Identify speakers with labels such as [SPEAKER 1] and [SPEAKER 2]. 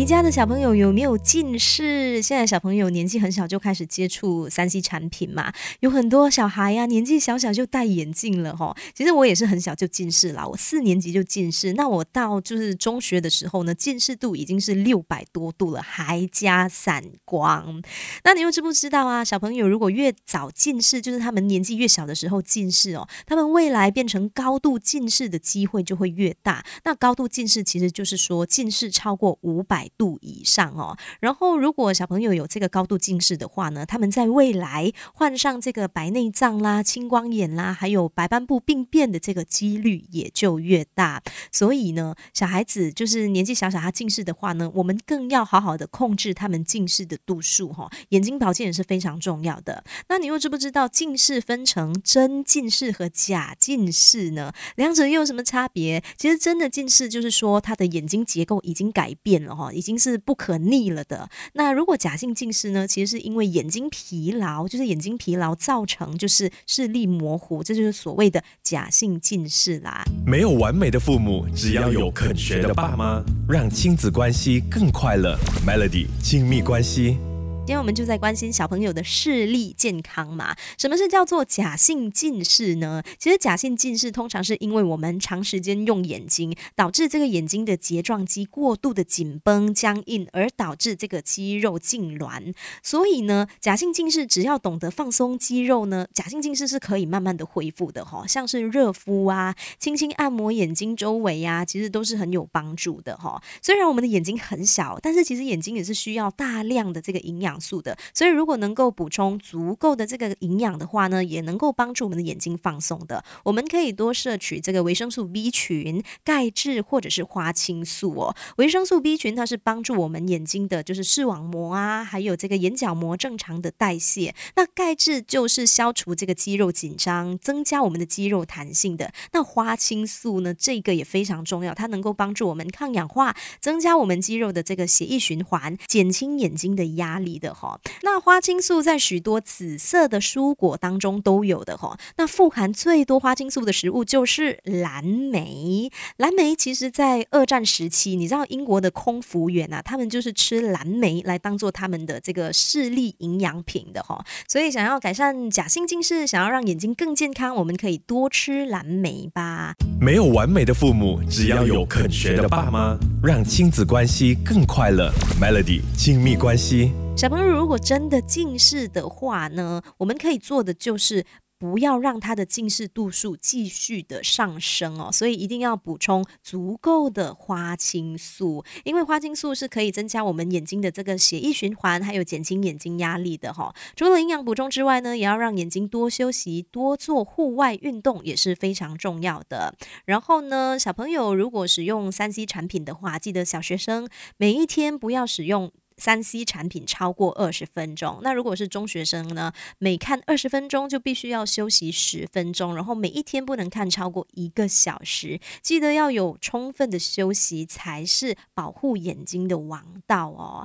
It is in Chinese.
[SPEAKER 1] 你家的小朋友有没有近视？现在小朋友年纪很小就开始接触三 C 产品嘛，有很多小孩呀，年纪小小就戴眼镜了哈。其实我也是很小就近视了，我四年级就近视。那我到就是中学的时候呢，近视度已经是六百多度了，还加散光。那你又知不知道啊？小朋友如果越早近视，就是他们年纪越小的时候近视哦，他们未来变成高度近视的机会就会越大。那高度近视其实就是说近视超过五百。度以上哦，然后如果小朋友有这个高度近视的话呢，他们在未来患上这个白内障啦、青光眼啦，还有白斑部病变的这个几率也就越大。所以呢，小孩子就是年纪小小他近视的话呢，我们更要好好的控制他们近视的度数哈。眼睛保健也是非常重要的。那你又知不知道近视分成真近视和假近视呢？两者又有什么差别？其实真的近视就是说他的眼睛结构已经改变了哈。已经是不可逆了的。那如果假性近视呢？其实是因为眼睛疲劳，就是眼睛疲劳造成就是视力模糊，这就是所谓的假性近视啦。
[SPEAKER 2] 没有完美的父母，只要有肯学的爸妈，让亲子关系更快乐。Melody 亲密关系。
[SPEAKER 1] 今天我们就在关心小朋友的视力健康嘛？什么是叫做假性近视呢？其实假性近视通常是因为我们长时间用眼睛，导致这个眼睛的睫状肌过度的紧绷僵硬，而导致这个肌肉痉挛。所以呢，假性近视只要懂得放松肌肉呢，假性近视是可以慢慢的恢复的哈。像是热敷啊，轻轻按摩眼睛周围呀，其实都是很有帮助的哈。虽然我们的眼睛很小，但是其实眼睛也是需要大量的这个营养。素的，所以如果能够补充足够的这个营养的话呢，也能够帮助我们的眼睛放松的。我们可以多摄取这个维生素 B 群、钙质或者是花青素哦。维生素 B 群它是帮助我们眼睛的就是视网膜啊，还有这个眼角膜正常的代谢。那钙质就是消除这个肌肉紧张，增加我们的肌肉弹性的。那花青素呢，这个也非常重要，它能够帮助我们抗氧化，增加我们肌肉的这个血液循环，减轻眼睛的压力的。哈，那花青素在许多紫色的蔬果当中都有的哈。那富含最多花青素的食物就是蓝莓。蓝莓其实，在二战时期，你知道英国的空服员啊，他们就是吃蓝莓来当做他们的这个视力营养品的哈。所以，想要改善假性近视，想要让眼睛更健康，我们可以多吃蓝莓吧。
[SPEAKER 2] 没有完美的父母，只要有肯学的爸妈，让亲子关系更快乐。Melody 亲密关系。
[SPEAKER 1] 小朋友如果真的近视的话呢，我们可以做的就是不要让他的近视度数继续的上升哦，所以一定要补充足够的花青素，因为花青素是可以增加我们眼睛的这个血液循环，还有减轻眼睛压力的哈。除了营养补充之外呢，也要让眼睛多休息，多做户外运动也是非常重要的。然后呢，小朋友如果使用三 C 产品的话，记得小学生每一天不要使用。三 C 产品超过二十分钟，那如果是中学生呢？每看二十分钟就必须要休息十分钟，然后每一天不能看超过一个小时。记得要有充分的休息，才是保护眼睛的王道哦。